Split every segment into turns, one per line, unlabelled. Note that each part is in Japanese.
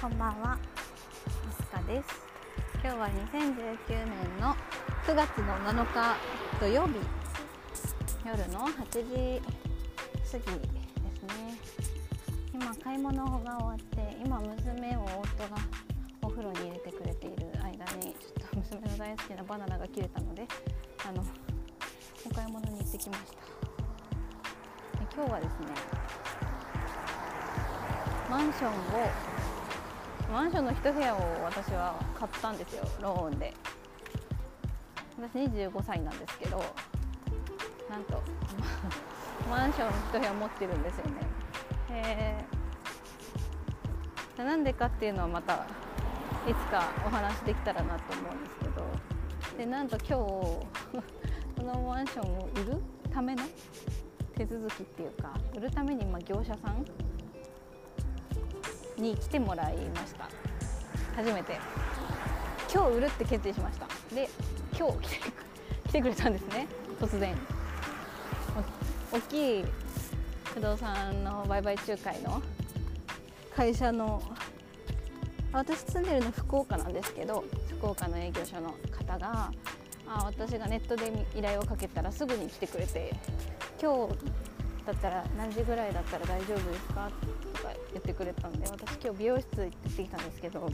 こんばんは、ミスカです。今日は2019年の9月の7日土曜日、夜の8時過ぎですね。今買い物が終わって、今娘を夫がお風呂に入れてくれている間に、ちょっと娘の大好きなバナナが切れたので、あのお買い物に行ってきました。で今日はですね、マンションをマンションの一部屋を私は買ったんですよローンで。私25歳なんですけどなんと マンションの一部屋持ってるんですよね。へえなんでかっていうのはまたいつかお話できたらなと思うんですけど。でなんと今日 このマンションを売るための手続きっていうか売るためにま業者さんに来てもらいました。初めて。今日売るって決意しました。で今日 来てくれたんですね。突然。大きい不動産の売買仲介の。会社の私住んでるの福岡なんですけど福岡の営業所の方があ私がネットで依頼をかけたらすぐに来てくれて今日だったら何時ぐらいだったら大丈夫ですか？とか言ってくれたんで私今日美容室行ってきたんですけど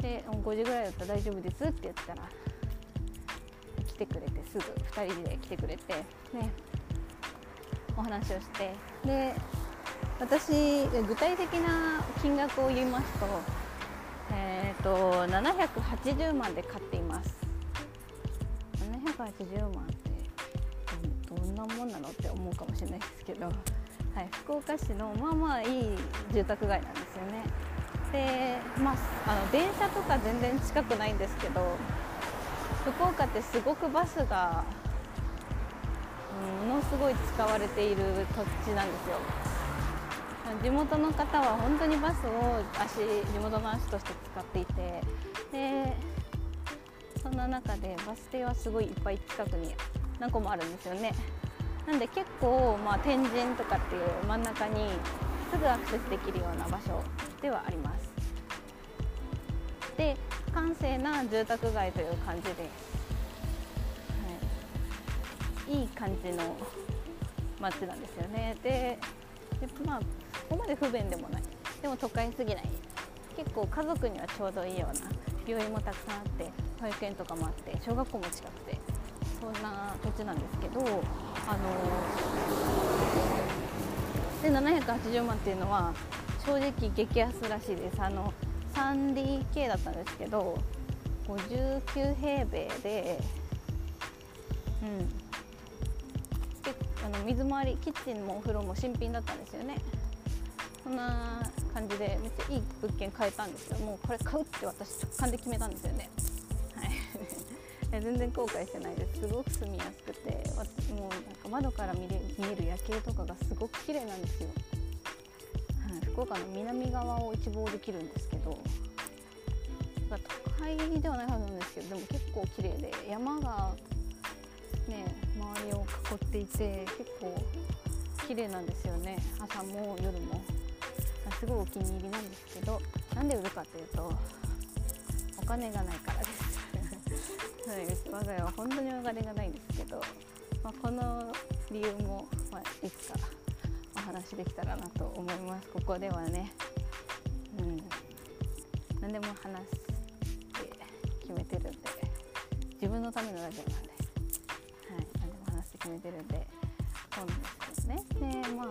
で5時ぐらいだったら大丈夫ですって言ったら来てくれてすぐ2人で来てくれてねお話をしてで私具体的な金額を言いますとえっ、ー、と780万で買っています。780万。んなもんなのって思うかもしれないですけど、はい、福岡市のまあまあいい住宅街なんですよね。でまああの電車とか全然近くないんですけど福岡ってすごくバスがものすごい使われている土地なんですよ。地元の方は本当にバスを足地元の足として使っていてでそんな中でバス停はすごいいっぱい近くに何個もあるんですよね。なんで結構、まあ、天神とかっていう真ん中にすぐアクセスできるような場所ではあります。で閑静な住宅街という感じで、はい、いい感じの街なんですよね。ででまあここまで不便でもない。でも都会すぎない。結構家族にはちょうどいいような病院もたくさんあって保育園とかもあって小学校も近くて。そんな土地なんですけどあので780万っていうのは正直激安らしいです。あの 3DK だったんですけど59平米でうん。であの水回りキッチンもお風呂も新品だったんですよね。そんな感じでめっちゃいい物件買えたんですよもうこれ買うって私直感で決めたんですよね。全然後悔してないです。すごく住みやすくてもうなんか窓から見れ見える夜景とかがすごく綺麗なんですよ、はい、福岡の南側を一望できるんですけど都会ではないはずなんですけどでも結構綺麗で山がね周りを囲っていて結構綺麗なんですよね。朝も夜も。すごいお気に入りなんですけどなんで売るかというとお金がないからです我が家は本当にお金がないんですけど、まあ、この理由も、まあ、いつかお話できたらなと思います。ここではね、うん、何でも話して決めてるんで自分のためのラジオなんで、はい、何でも話して決めてるんでそうなんですよね。でまあ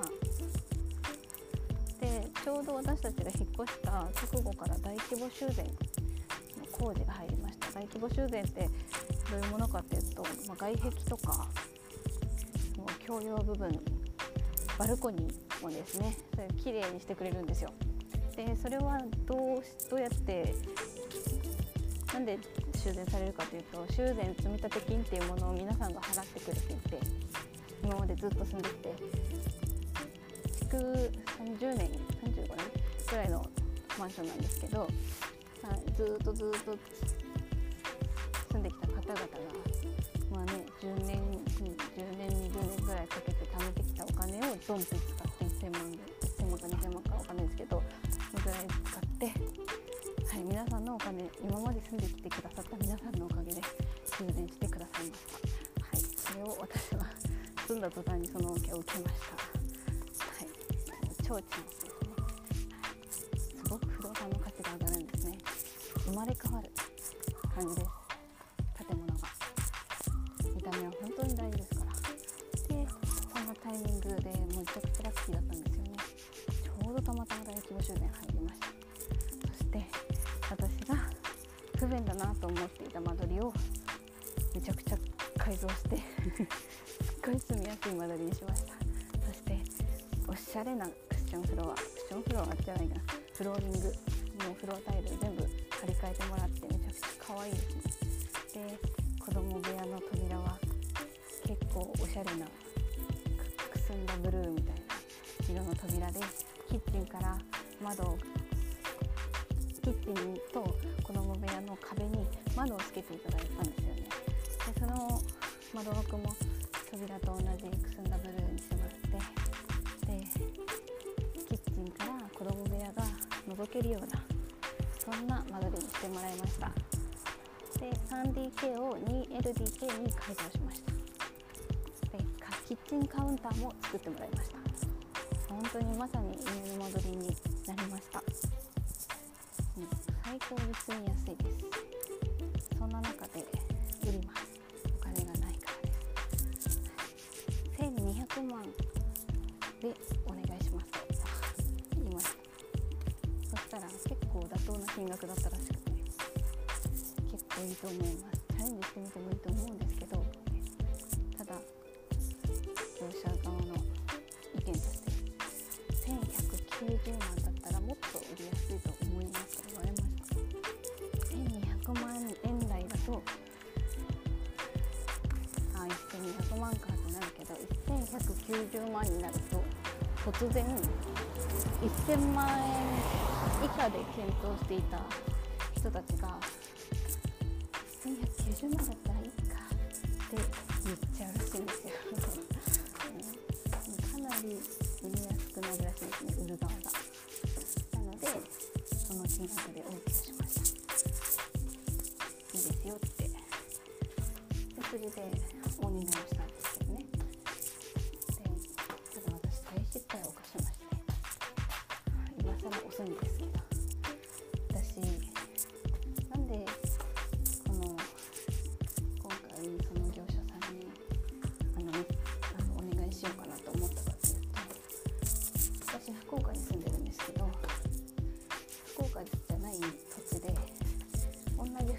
でちょうど私たちが引っ越した直後から大規模修繕の工事が入り大規模修繕ってどういうものかっていうと、まあ、外壁とかもう共用部分バルコニーもですねそれ綺麗にしてくれるんですよ。でそれはどうどうやってなんで修繕されるかというと修繕積立金っていうものを皆さんが払ってくれていて今までずっと住んできて築30年35年ぐらいのマンションなんですけど、はい、ずっとずっとんできた方々が、まあね、10年10年20年ぐらいかけて貯めてきたお金をドンと使って1000万1000万か2000万かわかんないですけどそのぐらい使っ、はい、皆さんのお金今まで住んできてくださった皆さんのおかげで充電してくださいましたはいそれを私は住んだ途端にその恩恵を受けましたはい超チャンスですね、はい、すごく不動産の価値が上がるんですね。生まれ変わる。感じですなと思っていた間取りをめちゃくちゃ改造してすっごい住みやすい間取りにしました。そしておしゃれなクッションフロアクッションフロアじゃないかな。フローリング。もうフロアタイル全部張り替えてもらってめちゃくちゃ可愛いですね。で子供部屋の扉は結構おしゃれなくすんだブルーみたいな色の扉でキッチンから窓キッチンと子供部屋の壁に窓をつけていただいたんですよね。でその窓枠も扉と同じくすんだブルーにしてもらってでキッチンから子供部屋が覗けるようなそんな間取りにしてもらいました。で 3DK を 2LDK に改造しました。でキッチンカウンターも作ってもらいました。本当にまさに夢の間取りになりました、最高に住みやす。いです。そんな中で売ります。お金がないからです1200万でお願いします。と言いましたそしたら結構妥当な金額だったらしくて。結構いいと思います。とあ1200万かってなるけど1190万になると突然1000万円以下で検討していた人たちが1190万だったらいいかって言っちゃうらしいんですよ。かなり売りやすくなるらしいですね売る側が。なのでその金額で OK しました。ですよって。でそれでお願いをした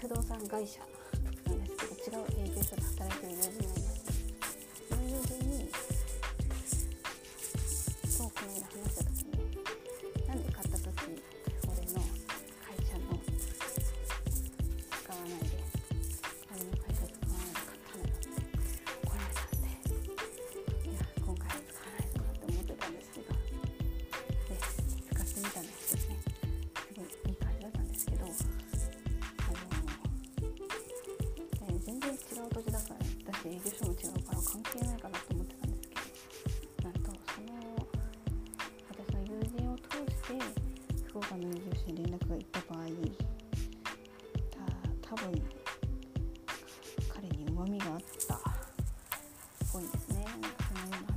不動産会社なんですけど違う営業所で働いてる友人福岡の移住者に連絡が行った場合た多分彼にうまみがあったっぽいですね。なんかその